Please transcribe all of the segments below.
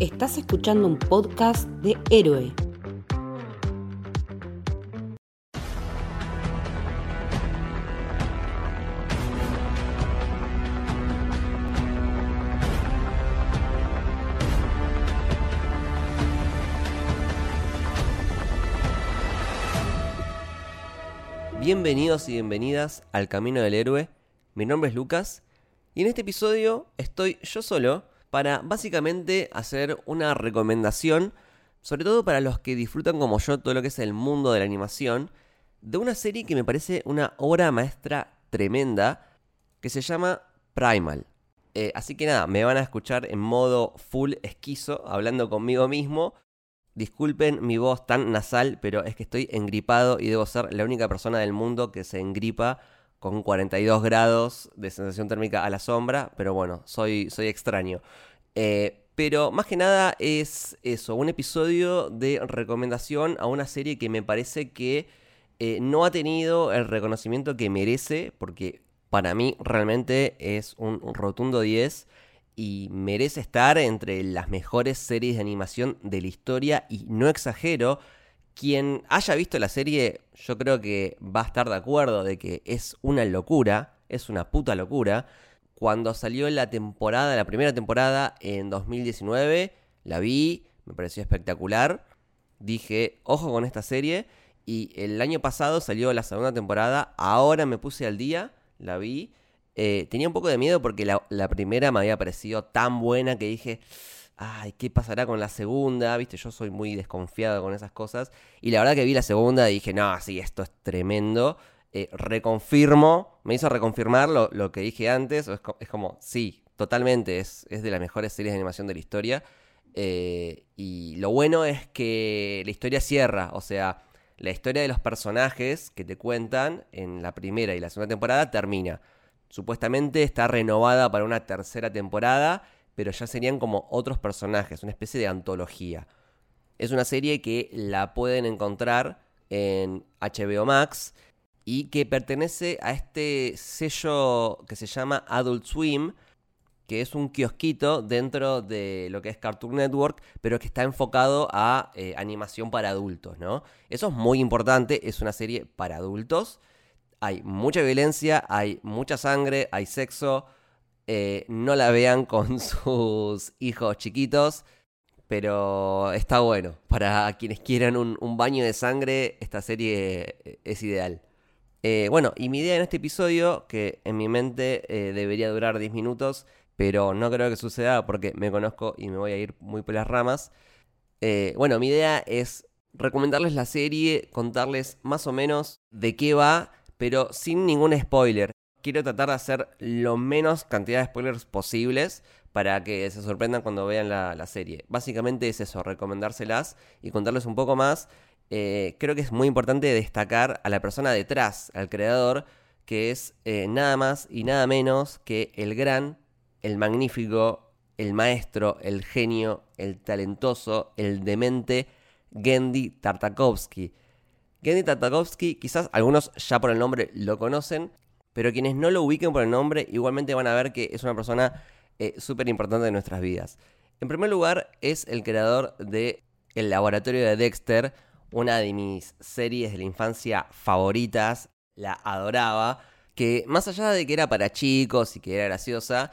Estás escuchando un podcast de Héroe. Bienvenidos y bienvenidas al Camino del Héroe. Mi nombre es Lucas y en este episodio estoy yo solo para básicamente hacer una recomendación, sobre todo para los que disfrutan como yo todo lo que es el mundo de la animación, de una serie que me parece una obra maestra tremenda que se llama Primal. Eh, así que nada, me van a escuchar en modo full esquizo, hablando conmigo mismo. Disculpen mi voz tan nasal, pero es que estoy engripado y debo ser la única persona del mundo que se engripa con 42 grados de sensación térmica a la sombra, pero bueno, soy, soy extraño. Eh, pero más que nada es eso, un episodio de recomendación a una serie que me parece que eh, no ha tenido el reconocimiento que merece, porque para mí realmente es un, un rotundo 10 y merece estar entre las mejores series de animación de la historia y no exagero, quien haya visto la serie, yo creo que va a estar de acuerdo de que es una locura, es una puta locura. Cuando salió la temporada, la primera temporada en 2019, la vi, me pareció espectacular. Dije, ojo con esta serie. Y el año pasado salió la segunda temporada, ahora me puse al día, la vi. Eh, tenía un poco de miedo porque la, la primera me había parecido tan buena que dije, ay, ¿qué pasará con la segunda? Viste, yo soy muy desconfiado con esas cosas. Y la verdad que vi la segunda y dije, no, sí, esto es tremendo. Eh, reconfirmo, me hizo reconfirmar lo, que dije antes. Es, como, sí, totalmente, es, es, de las mejores series de animación de la historia. Eh, y lo bueno es que la historia cierra, o sea, la historia de los personajes que te cuentan en la primera y la segunda temporada termina. Supuestamente está renovada para una tercera temporada pero ya serían como otros personajes, una especie de antología. Es una serie que la pueden encontrar en HBO Max y que pertenece a este sello que se llama Adult Swim, que es un kiosquito dentro de lo que es Cartoon Network, pero que está enfocado a eh, animación para adultos, ¿no? Eso es muy importante, es una serie para adultos. Hay mucha violencia, hay mucha sangre, hay sexo, eh, no la vean con sus hijos chiquitos, pero está bueno. Para quienes quieran un, baño de sangre, esta serie eh, es ideal. Eh, bueno, y mi idea en este episodio, que en mi mente debería durar 10 minutos, pero no creo que suceda porque me conozco y me voy a ir muy por las ramas. bueno, mi idea es recomendarles la serie, contarles más o menos de qué va, pero sin ningún spoiler quiero tratar de hacer lo menos cantidad de spoilers posibles para que se sorprendan cuando vean la, serie. Básicamente es eso, recomendárselas y contarles un poco más. Eh, creo que es muy importante destacar a la persona detrás, al creador, que es eh, nada más y nada menos que el gran, el magnífico, el maestro, el genio, el talentoso, el demente Gendy Tartakovsky. Gendy Tartakovsky, quizás algunos ya por el nombre lo conocen, pero quienes no lo ubiquen por el nombre igualmente van a ver que es una persona eh, súper importante en nuestras vidas. En primer lugar, es el creador de El Laboratorio de Dexter, una de mis series de la infancia favoritas, la adoraba, que más allá de que era para chicos y que era graciosa,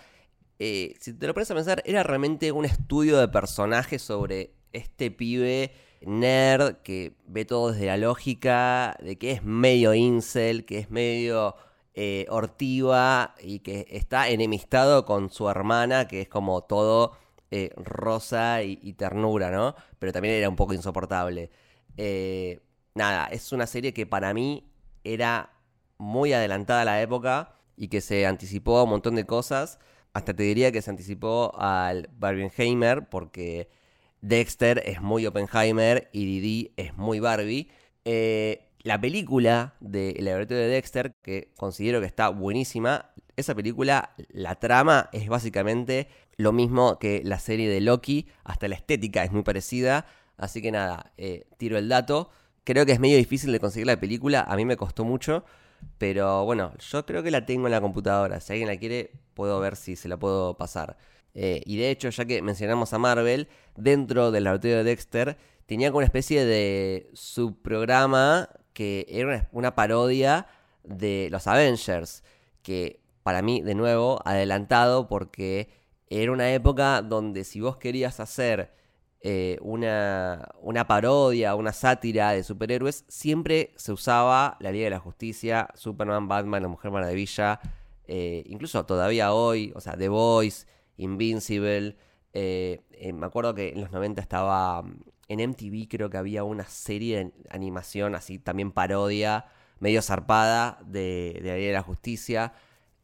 eh, si te lo pones a pensar, era realmente un estudio de personajes sobre este pibe nerd que ve todo desde la lógica, de que es medio incel, que es medio eh, ortiva y que está enemistado con su hermana, que es como todo eh, rosa y, ternura, ¿no? Pero también era un poco insoportable. Eh, nada, es una serie que para mí era muy adelantada a la época y que se anticipó a un montón de cosas. Hasta te diría que se anticipó al Barbenheimer porque Dexter es muy Oppenheimer y Didi es muy Barbie. Eh, la película de El laboratorio de Dexter, que considero que está buenísima, esa película, la trama es básicamente lo mismo que la serie de Loki, hasta la estética es muy parecida, así que nada, eh, tiro el dato. Creo que es medio difícil de conseguir la película, a mí me costó mucho, pero bueno, yo creo que la tengo en la computadora, si alguien la quiere puedo ver si se la puedo pasar. Eh, y de hecho, ya que mencionamos a Marvel, dentro del laboratorio de Dexter tenía como una especie de subprograma que era una parodia de los Avengers, que para mí, de nuevo, adelantado porque era una época donde si vos querías hacer eh, una, una parodia, una sátira de superhéroes, siempre se usaba la Liga de la Justicia, Superman, Batman, la Mujer Maravilla, eh, incluso todavía hoy, o sea, The Voice, Invincible. Eh, me acuerdo que en los 90 estaba mm, en MTV, creo que había una serie de animación, así también parodia, medio zarpada de, de la de la Justicia.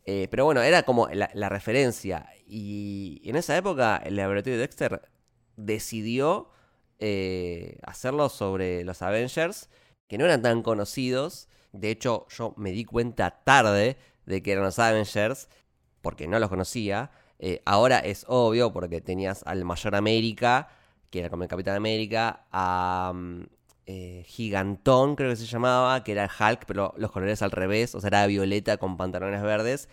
Eh, pero bueno, era como la, referencia. Y en esa época el laboratorio de Dexter decidió eh, hacerlo sobre los Avengers, que no eran tan conocidos. De hecho, yo me di cuenta tarde de que eran los Avengers, porque no los conocía. Eh, ahora es obvio, porque tenías al Mayor América, que era como el Capitán América, a mm, Gigantón, creo que se llamaba, que era Hulk, pero los colores al revés, o sea, era violeta con pantalones verdes.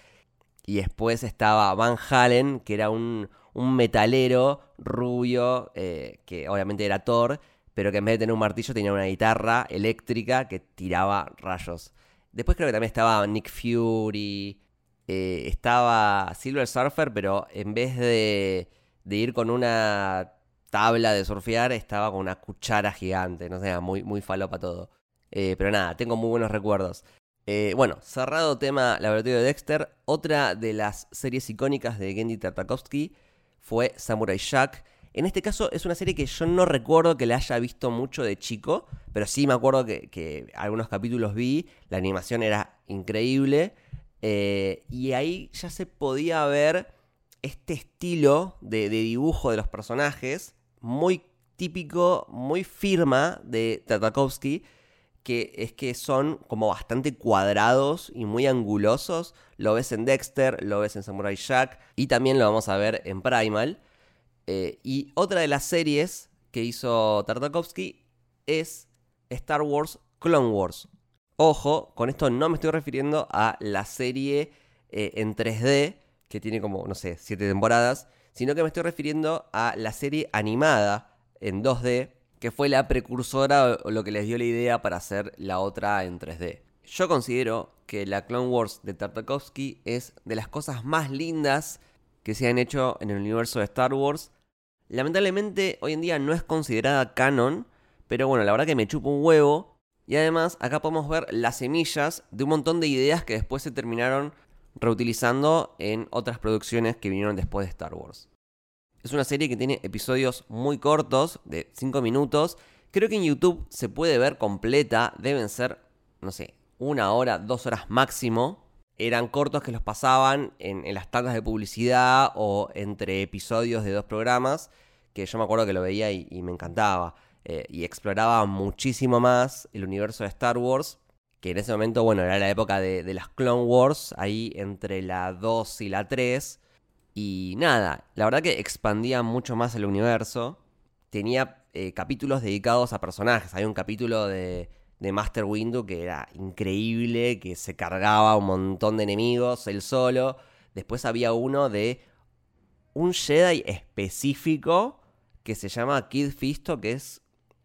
Y después estaba Van Halen, que era un, metalero rubio, eh, que obviamente era Thor, pero que en vez de tener un martillo tenía una guitarra eléctrica que tiraba rayos. Después creo que también estaba Nick Fury, eh, estaba Silver Surfer, pero en vez de, de ir con una tabla de surfear, estaba con una cuchara gigante, no sé, muy, muy falopa todo. Eh, pero nada, tengo muy buenos recuerdos. Eh, bueno, cerrado tema Laboratorio de Dexter, otra de las series icónicas de Gendy Tartakovsky fue Samurai Jack. En este caso es una serie que yo no recuerdo que la haya visto mucho de chico, pero sí me acuerdo que, algunos capítulos vi, la animación era increíble, eh, y ahí ya se podía ver este estilo de, de dibujo de los personajes, muy típico, muy firma de Tartakovsky, que es que son como bastante cuadrados y muy angulosos. Lo ves en Dexter, lo ves en Samurai Jack y también lo vamos a ver en Primal. Eh, y otra de las series que hizo Tartakovsky es Star Wars Clone Wars. Ojo, con esto no me estoy refiriendo a la serie eh, en 3D, que tiene como, no sé, 7 temporadas, sino que me estoy refiriendo a la serie animada en 2D, que fue la precursora o lo que les dio la idea para hacer la otra en 3D. Yo considero que la Clone Wars de Tartakovsky es de las cosas más lindas que se han hecho en el universo de Star Wars. Lamentablemente hoy en día no es considerada canon, pero bueno, la verdad que me chupa un huevo. Y además acá podemos ver las semillas de un montón de ideas que después se terminaron reutilizando en otras producciones que vinieron después de Star Wars. Es una serie que tiene episodios muy cortos, de 5 minutos. Creo que en YouTube se puede ver completa. Deben ser, no sé, una hora, dos horas máximo. Eran cortos que los pasaban en, las tandas de publicidad o entre episodios de dos programas. Que yo me acuerdo que lo veía y, me encantaba. Eh, y exploraba muchísimo más el universo de Star Wars. Que en ese momento, bueno, era la época de, las Clone Wars. Ahí entre la 2 y la 3 y nada, la verdad que expandía mucho más el universo. Tenía eh, capítulos dedicados a personajes. Hay un capítulo de, de Master Windu que era increíble, que se cargaba un montón de enemigos él solo. Después había uno de un Jedi específico que se llama Kid Fisto, que es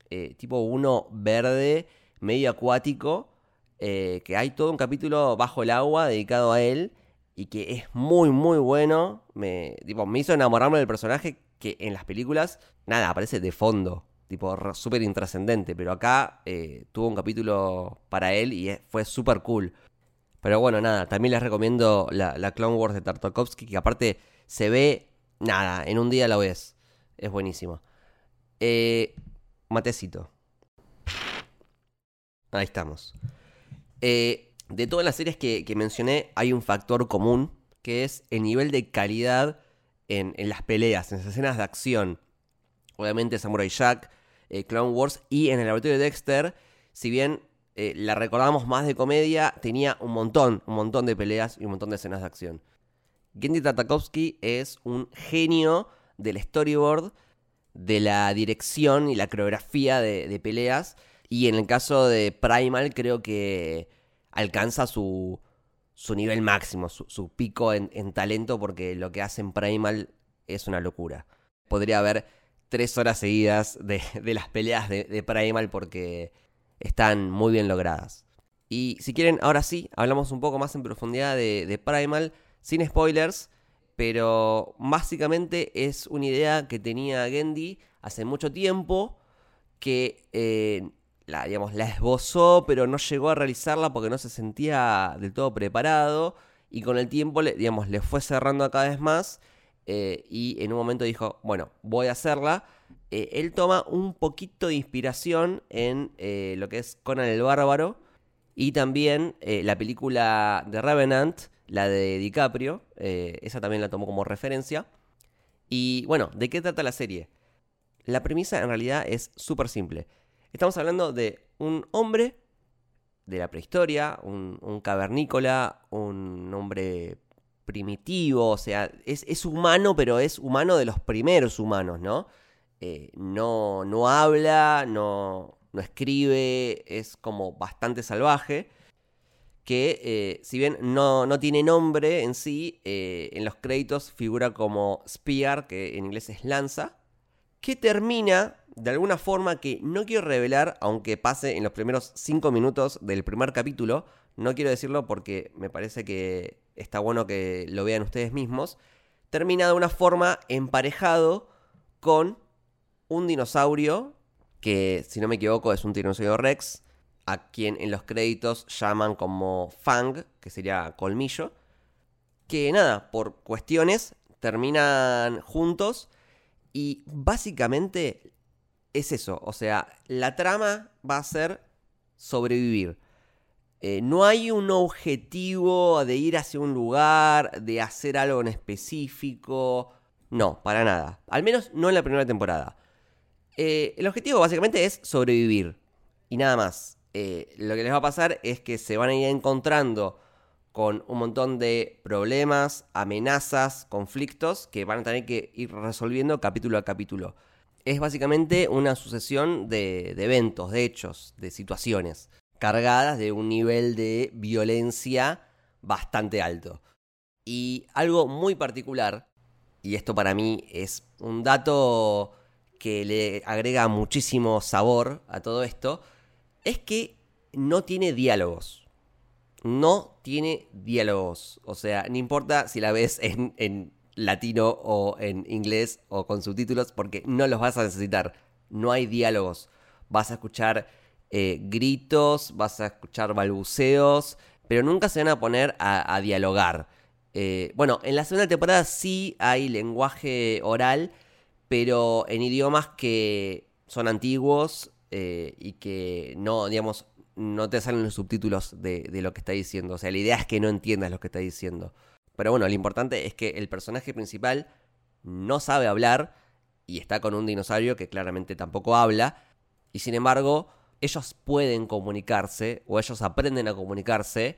eh, tipo uno verde, medio acuático, eh, que hay todo un capítulo bajo el agua dedicado a él y que es muy, muy bueno. Me, tipo, me hizo enamorarme del personaje que en las películas, nada, aparece de fondo, tipo, súper intrascendente, pero acá eh, tuvo un capítulo para él y fue súper cool. Pero bueno, nada, también les recomiendo la, la Clone Wars de Tartakovsky, que aparte se ve, nada, en un día la ves. Es buenísimo. Eh, matecito. Ahí estamos. Eh, de todas las series que, mencioné, hay un factor común, que es el nivel de calidad en, las peleas, en las escenas de acción. Obviamente Samurai Jack, eh, Clone Wars y en el laboratorio de Dexter, si bien eh, la recordamos más de comedia, tenía un montón, un montón de peleas y un montón de escenas de acción. Gendy Tartakovsky es un genio del storyboard, de la dirección y la coreografía de peleas. Y en el caso de Primal creo que alcanza su, su nivel máximo, su, pico en, talento, porque lo que hace en Primal es una locura. Podría haber tres horas seguidas de, las peleas de, Primal porque están muy bien logradas. Y si quieren, ahora sí, hablamos un poco más en profundidad de, Primal, sin spoilers, pero básicamente es una idea que tenía Gendy hace mucho tiempo, que eh, la, digamos, la esbozó, pero no llegó a realizarla porque no se sentía del todo preparado, y con el tiempo, le, digamos, le fue cerrando cada vez más eh, y en un momento dijo, bueno, voy a hacerla. Eh, él toma un poquito de inspiración en eh, lo que es Conan el Bárbaro y también la película de Revenant, la de DiCaprio, esa también la tomó como referencia. Y bueno, ¿de qué trata la serie? La premisa en realidad es súper simple. Estamos hablando de un hombre de la prehistoria, un, cavernícola, un hombre primitivo, o sea, es, humano, pero es humano de los primeros humanos, ¿no? Eh, no, no habla, no, no escribe, es como bastante salvaje, que eh, si bien no, no, tiene nombre en sí, eh, en los créditos figura como Spear, que en inglés es lanza, que termina de alguna forma que no quiero revelar, aunque pase en los primeros cinco minutos del primer capítulo, no quiero decirlo porque me parece que está bueno que lo vean ustedes mismos, termina de una forma emparejado con un dinosaurio, que si no me equivoco es un dinosaurio Rex, a quien en los créditos llaman como Fang, que sería colmillo, que nada, por cuestiones terminan juntos y básicamente es eso, o sea, la trama va a ser sobrevivir. Eh, no hay un objetivo de ir hacia un lugar, de hacer algo en específico. No, para nada. Al menos no en la primera temporada. Eh, el objetivo básicamente es sobrevivir. Y nada más. Eh, lo que les va a pasar es que se van a ir encontrando con un montón de problemas, amenazas, conflictos que van a tener que ir resolviendo capítulo a capítulo. Es básicamente una sucesión de, eventos, de hechos, de situaciones cargadas de un nivel de violencia bastante alto. Y algo muy particular, y esto para mí es un dato que le agrega muchísimo sabor a todo esto, es que no tiene diálogos. No tiene diálogos. O sea, no importa si la ves en, en latino o en inglés o con subtítulos, porque no los vas a necesitar. No hay diálogos. Vas a escuchar eh, gritos, vas a escuchar balbuceos, pero nunca se van a poner a, dialogar. Eh, bueno, en la segunda temporada sí hay lenguaje oral, pero en idiomas que son antiguos eh, y que no, digamos, no te salen los subtítulos de, de, lo que está diciendo. O sea, la idea es que no entiendas lo que está diciendo. Pero bueno, lo importante es que el personaje principal no sabe hablar y está con un dinosaurio que claramente tampoco habla. Y sin embargo, ellos pueden comunicarse o ellos aprenden a comunicarse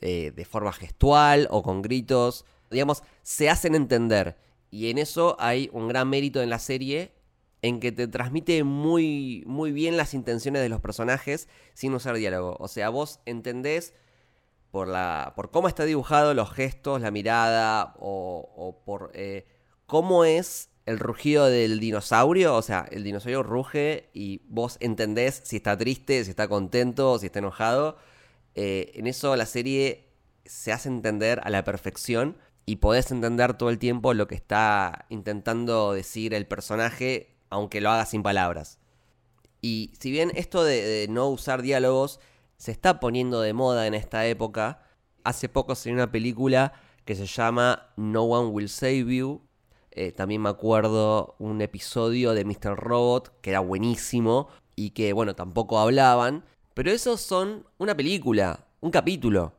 eh, de forma gestual o con gritos. Digamos, se hacen entender. Y en eso hay un gran mérito en la serie en que te transmite muy, muy bien las intenciones de los personajes sin usar diálogo. O sea, vos entendés por, la, por cómo está dibujado, los gestos, la mirada o, por eh, cómo es el rugido del dinosaurio, o sea, el dinosaurio ruge y vos entendés si está triste, si está contento, si está enojado. Eh, en eso la serie se hace entender a la perfección y podés entender todo el tiempo lo que está intentando decir el personaje, aunque lo haga sin palabras. Y si bien esto de, de no usar diálogos se está poniendo de moda en esta época, hace poco salió una película que se llama No One Will Save You, eh, también me acuerdo un episodio de Mr. Robot que era buenísimo y que, bueno, tampoco hablaban. Pero esos son una película, un capítulo.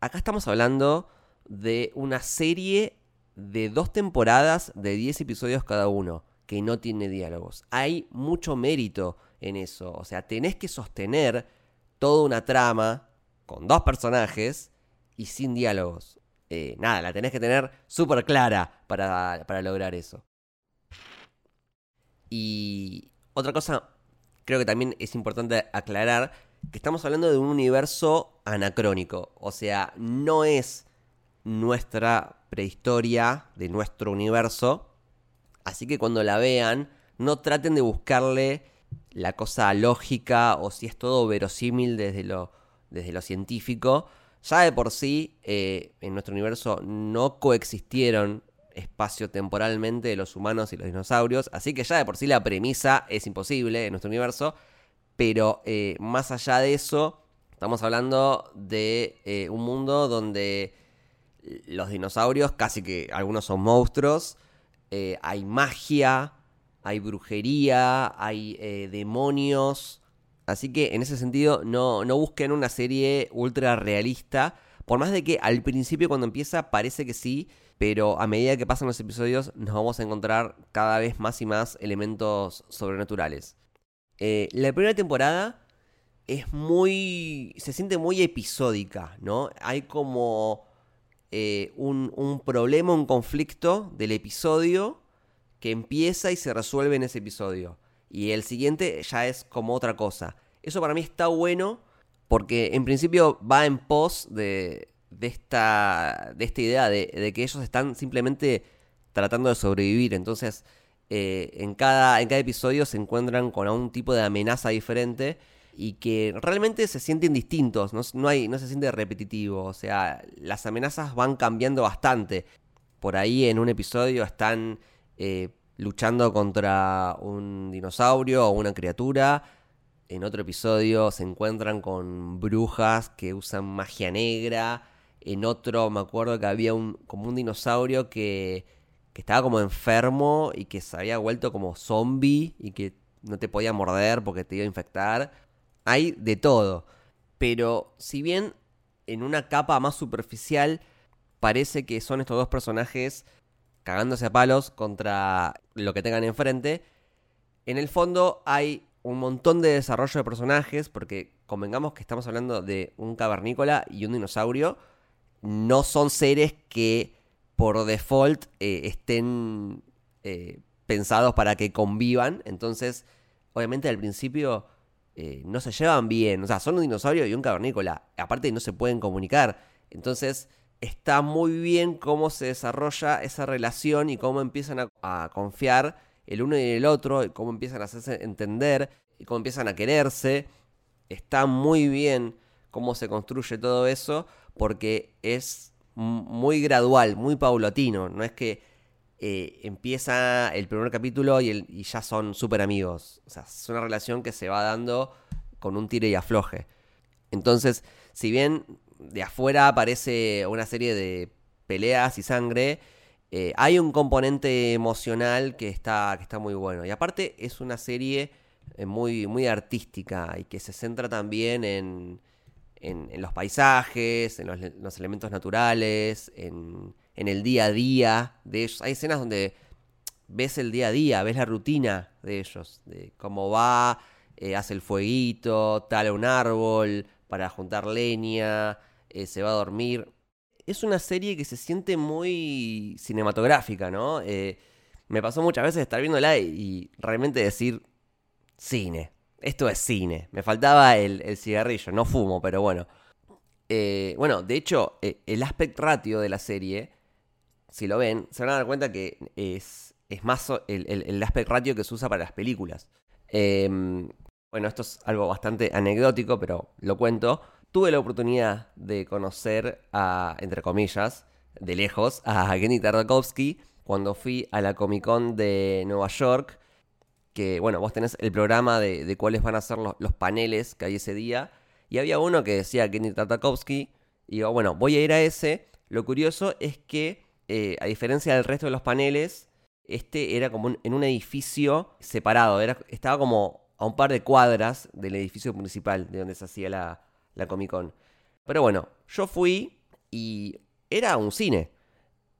Acá estamos hablando de una serie de dos temporadas de 10 episodios cada uno, que no tiene diálogos. Hay mucho mérito en eso. O sea, tenés que sostener toda una trama con dos personajes y sin diálogos. Eh, nada, la tenés que tener súper clara para, para lograr eso. Y otra cosa, creo que también es importante aclarar que estamos hablando de un universo anacrónico. O sea, no es nuestra prehistoria de nuestro universo, Así que cuando la vean, no traten de buscarle la cosa lógica o si es todo verosímil desde lo, desde lo científico. Ya de por sí, eh, en nuestro universo no coexistieron espacio-temporalmente los humanos y los dinosaurios, así que ya de por sí la premisa es imposible en nuestro universo, pero eh, más allá de eso, estamos hablando de eh, un mundo donde los dinosaurios, casi que algunos son monstruos, hay magia, hay brujería, hay demonios, Así que en ese sentido no, no busquen una serie ultra realista. Por más de que al principio cuando empieza parece que sí, pero a medida que pasan los episodios nos vamos a encontrar cada vez más y más elementos sobrenaturales. Eh, la primera temporada es muy... se siente muy episódica, ¿no? Hay como eh, un, un problema, un conflicto del episodio que empieza y se resuelve en ese episodio y el siguiente ya es como otra cosa. Eso para mí está bueno porque en principio va en pos de, esta, de esta idea de, que ellos están simplemente tratando de sobrevivir. Entonces, eh, en, cada, en cada episodio se encuentran con un tipo de amenaza diferente y que realmente se sienten distintos, no, hay, no se siente repetitivo. O sea, las amenazas van cambiando bastante. Por ahí en un episodio están eh, luchando contra un dinosaurio o una criatura. En otro episodio se encuentran con brujas que usan magia negra. En otro me acuerdo que había un, como un dinosaurio que, que estaba como enfermo y que se había vuelto como zombie y que no te podía morder porque te iba a infectar. Hay de todo. Pero si bien en una capa más superficial parece que son estos dos personajes cagándose a palos contra lo que tengan enfrente. En el fondo hay un montón de desarrollo de personajes, porque convengamos que estamos hablando de un cavernícola y un dinosaurio. No son seres que por default eh, estén eh, pensados para que convivan. Entonces, obviamente al principio eh, no se llevan bien. O sea, son un dinosaurio y un cavernícola. Aparte no se pueden comunicar. Entonces está muy bien cómo se desarrolla esa relación y cómo empiezan a, confiar el uno y el otro, y cómo empiezan a hacerse entender y cómo empiezan a quererse. Está muy bien cómo se construye todo eso porque es muy gradual, muy paulatino. No es que eh, empieza el primer capítulo y, y ya son súper amigos. O sea, es una relación que se va dando con un tire y afloje. Entonces, si bien de afuera aparece una serie de peleas y sangre, eh, hay un componente emocional que está, que está muy bueno. Y aparte es una serie eh, muy, muy artística y que se centra también en, en, los paisajes, en los, elementos naturales, en, en, el día a día de ellos. Hay escenas donde ves el día a día, ves la rutina de ellos, de cómo va, eh, hace el fueguito, tala un árbol para juntar leña, eh, se va a dormir. Es una serie que se siente muy cinematográfica, ¿no? Eh, me pasó muchas veces estar viéndola y, realmente decir, cine, esto es cine. Me faltaba el, cigarrillo, no fumo, pero bueno. Eh, bueno, de hecho, el aspect ratio de la serie, si lo ven, se van a dar cuenta que es, es más el, el, aspect ratio que se usa para las películas. Em, bueno, esto es algo bastante anecdótico, pero lo cuento tuve la oportunidad de conocer a, entre comillas, de lejos, a Genny Tartakovsky cuando fui a la Comic Con de Nueva York. Que, bueno, vos tenés el programa de, cuáles van a ser los, paneles que hay ese día. Y había uno que decía Genny Tartakovsky. Y digo, bueno, voy a ir a ese. Lo curioso es que, eh, a diferencia del resto de los paneles, este era como en un edificio separado. Era, estaba como a un par de cuadras del edificio principal de donde se hacía la, la Comic Con. Pero bueno, yo fui y era un cine.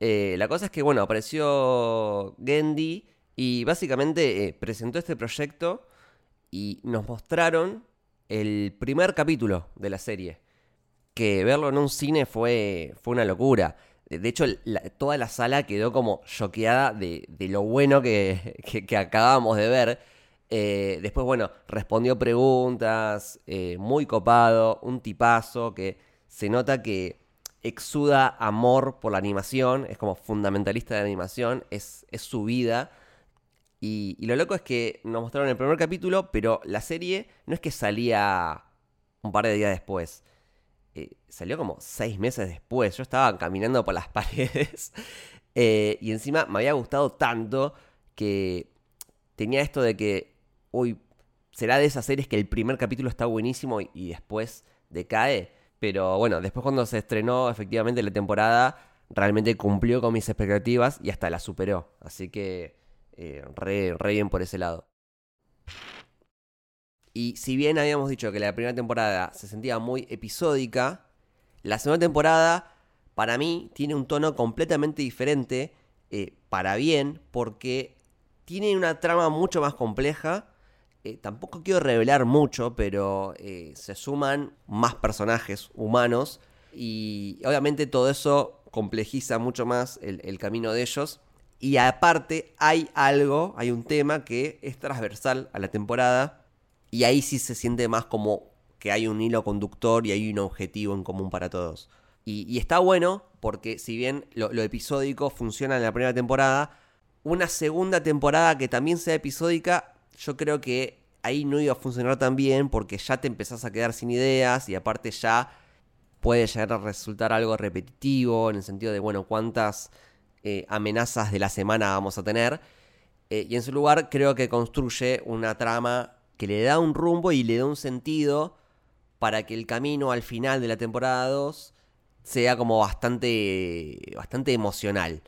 Eh, la cosa es que, bueno, apareció Gendy y básicamente eh, presentó este proyecto y nos mostraron el primer capítulo de la serie. Que verlo en un cine fue, fue una locura. De hecho, toda la sala quedó como choqueada de, lo bueno que, que acabamos de ver. Eh, después, bueno, respondió preguntas, eh, muy copado, un tipazo que se nota que exuda amor por la animación, es como fundamentalista de la animación, es, es su vida. Y, lo loco es que nos mostraron el primer capítulo, pero la serie no es que salía un par de días después. Eh, salió como seis meses después. Yo estaba caminando por las paredes. y encima me había gustado tanto que tenía esto de que, uy, será de esas series que el primer capítulo está buenísimo y, después decae. Pero bueno, después cuando se estrenó efectivamente la temporada, realmente cumplió con mis expectativas y hasta la superó. Así que eh, re, re bien por ese lado. Y si bien habíamos dicho que la primera temporada se sentía muy episódica, la segunda temporada para mí tiene un tono completamente diferente, eh, para bien, porque tiene una trama mucho más compleja. Eh, tampoco quiero revelar mucho, pero eh, se suman más personajes humanos y obviamente todo eso complejiza mucho más el, camino de ellos. Y aparte hay algo, hay un tema que es transversal a la temporada y ahí sí se siente más como que hay un hilo conductor y hay un objetivo en común para todos. Y, está bueno porque si bien lo, episódico funciona en la primera temporada, una segunda temporada que también sea episódica, yo creo que ahí no iba a funcionar tan bien porque ya te empezás a quedar sin ideas y aparte ya puede llegar a resultar algo repetitivo en el sentido de, bueno, cuántas eh, amenazas de la semana vamos a tener. Eh, y en su lugar creo que construye una trama que le da un rumbo y le da un sentido para que el camino al final de la temporada 2 sea como bastante, bastante emocional.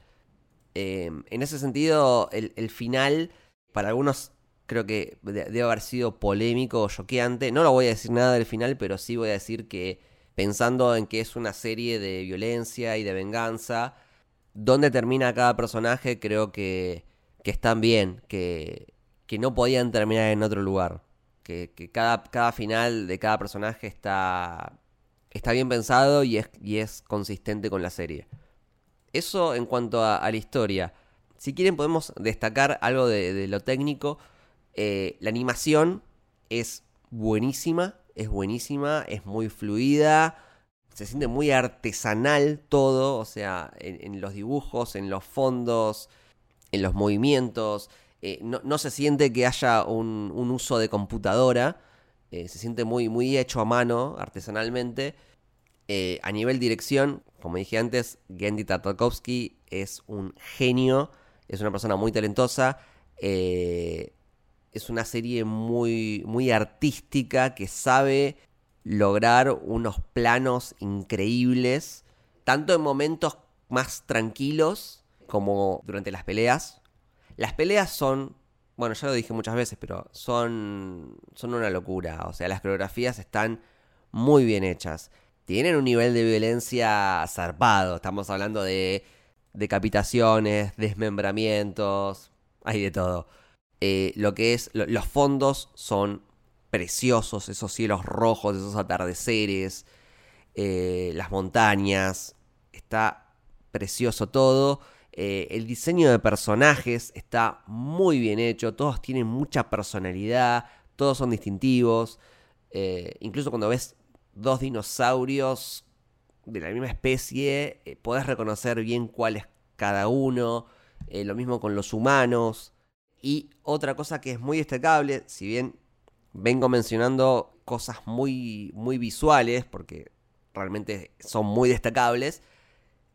Eh, en ese sentido, el, el, final, para algunos creo que debe haber sido polémico o choqueante. No lo voy a decir nada del final, pero sí voy a decir que pensando en que es una serie de violencia y de venganza, donde termina cada personaje, creo que, que están bien, que, que no podían terminar en otro lugar. Que, que cada, cada, final de cada personaje está, está bien pensado y es, y es, consistente con la serie. Eso en cuanto a, a la historia. Si quieren podemos destacar algo de, de lo técnico. Eh, la animación es buenísima, es buenísima, es muy fluida, se siente muy artesanal todo, o sea, en, los dibujos, en los fondos, en los movimientos eh, no, no, se siente que haya un, uso de computadora, eh, se siente muy, muy hecho a mano, artesanalmente. A nivel dirección, como dije antes, Gendy Tartakovsky es un genio, es una persona muy talentosa, es una serie muy, muy artística que sabe lograr unos planos increíbles, tanto en momentos más tranquilos como durante las peleas, las peleas son, bueno, ya lo dije muchas veces, pero son, son una locura. O sea, las coreografías están muy bien hechas. Tienen un nivel de violencia zarpado. Estamos hablando de decapitaciones, desmembramientos, hay de todo. Eh, lo que es, lo, los fondos son preciosos, esos cielos rojos, esos atardeceres, eh, las montañas, está precioso todo. Eh, el diseño de personajes está muy bien hecho, todos tienen mucha personalidad, todos son distintivos. Incluso cuando ves dos dinosaurios de la misma especie, podés reconocer bien cuál es cada uno. Lo mismo con los humanos. Y otra cosa que es muy destacable, si bien vengo mencionando cosas muy, muy visuales, porque realmente son muy destacables,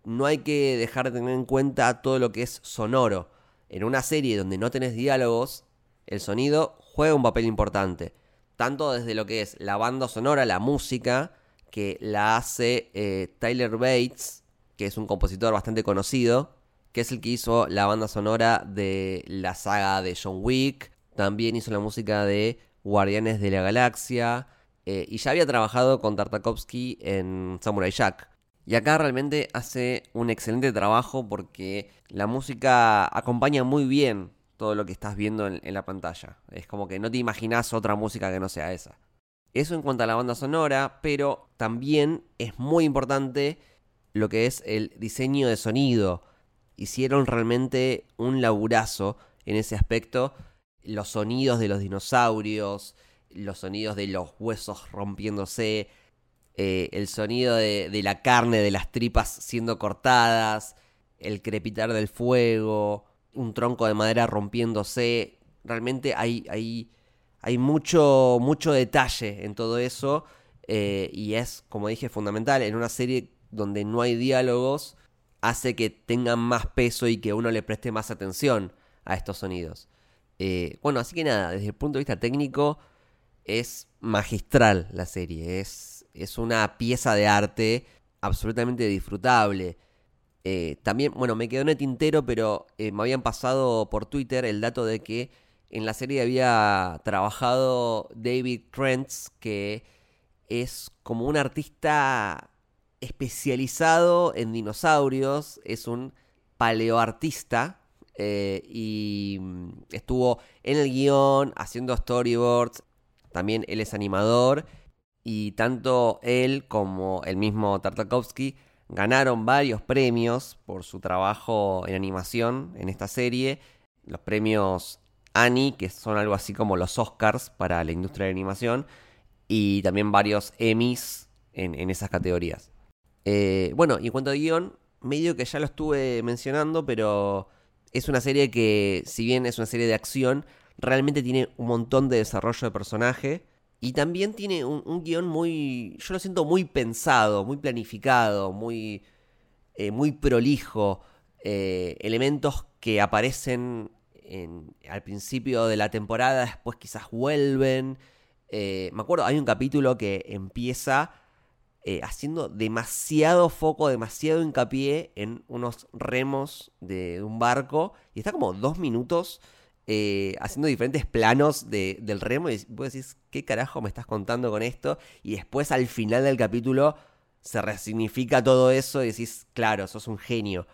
no hay que dejar de tener en cuenta todo lo que es sonoro. En una serie donde no tenés diálogos, el sonido juega un papel importante. Tanto desde lo que es la banda sonora, la música, que la hace eh, Tyler Bates, que es un compositor bastante conocido, que es el que hizo la banda sonora de la saga de John Wick, también hizo la música de Guardianes de la Galaxia, eh, y ya había trabajado con Tartakovsky en Samurai Jack. Y acá realmente hace un excelente trabajo porque la música acompaña muy bien todo lo que estás viendo en, en, la pantalla. Es como que no te imaginas otra música que no sea esa. Eso en cuanto a la banda sonora, pero también es muy importante lo que es el diseño de sonido. Hicieron realmente un laburazo en ese aspecto. Los sonidos de los dinosaurios, los sonidos de los huesos rompiéndose, eh, el sonido de, de, la carne, de las tripas siendo cortadas, el crepitar del fuego, un tronco de madera rompiéndose. Realmente hay, hay, hay mucho, mucho detalle en todo eso. Eh, y es, como dije, fundamental. En una serie donde no hay diálogos, hace que tengan más peso y que uno le preste más atención a estos sonidos. Eh, bueno, así que nada, desde el punto de vista técnico, es magistral la serie. Es, es una pieza de arte absolutamente disfrutable. Eh, también, bueno, me quedó en el tintero, pero eh, me habían pasado por Twitter el dato de que en la serie había trabajado David Krentz, que es como un artista especializado en dinosaurios, es un paleoartista eh, y mm, estuvo en el guion haciendo storyboards, también él es animador y tanto él como el mismo Tartakovsky ganaron varios premios por su trabajo en animación en esta serie. Los premios Annie, que son algo así como los Oscars para la industria de animación, y también varios Emmys en, esas categorías. Eh, bueno, y en cuanto a guion, medio que ya lo estuve mencionando, pero es una serie que, si bien es una serie de acción, realmente tiene un montón de desarrollo de personaje. Y también tiene un, guion muy. Yo lo siento muy pensado, muy planificado, muy. Eh, muy prolijo. Eh, elementos que aparecen al principio de la temporada, después quizás vuelven. Me acuerdo, hay un capítulo que empieza haciendo demasiado foco, demasiado hincapié en unos remos de un barco. Y está como dos minutos eh, haciendo diferentes planos del remo y vos decís, ¿qué carajo me estás contando con esto? Y después al final del capítulo se resignifica todo eso y decís, claro, sos un genio.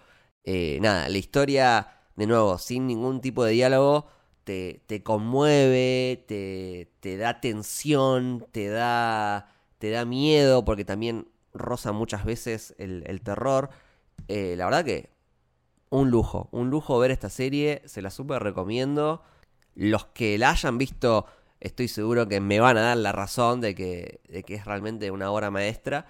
Eh, nada, la historia, de nuevo, sin ningún tipo de diálogo, te, conmueve, te, da tensión, te da, te da miedo, porque también roza muchas veces el, terror. Eh, la verdad que un lujo, un lujo ver esta serie, se la super recomiendo. Los que la hayan visto, estoy seguro que me van a dar la razón de que, que es realmente una obra maestra.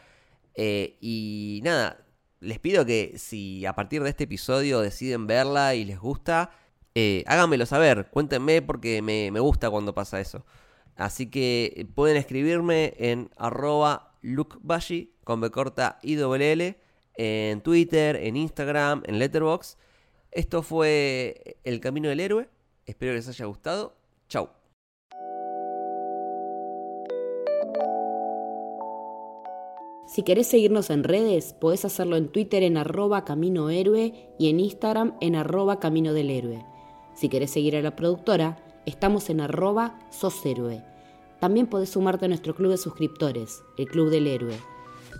Eh, y nada, les pido que si a partir de este episodio deciden verla y les gusta, eh, háganmelo saber, cuéntenme porque me, gusta cuando pasa eso. Así que pueden escribirme en arroba lookbashi con B corta y en Twitter, en Instagram, en Letterboxd. Esto fue El Camino del Héroe. Espero que les haya gustado. Chau. Si querés seguirnos en redes, podés hacerlo en Twitter en arroba Camino Héroe y en Instagram en arroba Camino del Héroe. Si querés seguir a la productora, estamos en arroba Sos. También podés sumarte a nuestro club de suscriptores, el Club del Héroe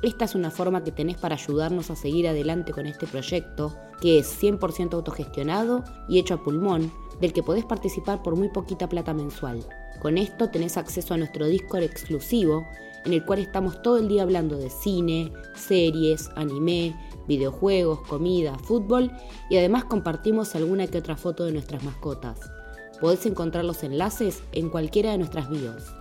esta es una forma que tenés para ayudarnos a seguir adelante con este proyecto, que es 100% autogestionado y hecho a pulmón, del que podés participar por muy poquita plata mensual. Con esto tenés acceso a nuestro Discord exclusivo, en el cual estamos todo el día hablando de cine, series, anime, videojuegos, comida, fútbol y además compartimos alguna que otra foto de nuestras mascotas. Podés encontrar los enlaces en cualquiera de nuestras bios.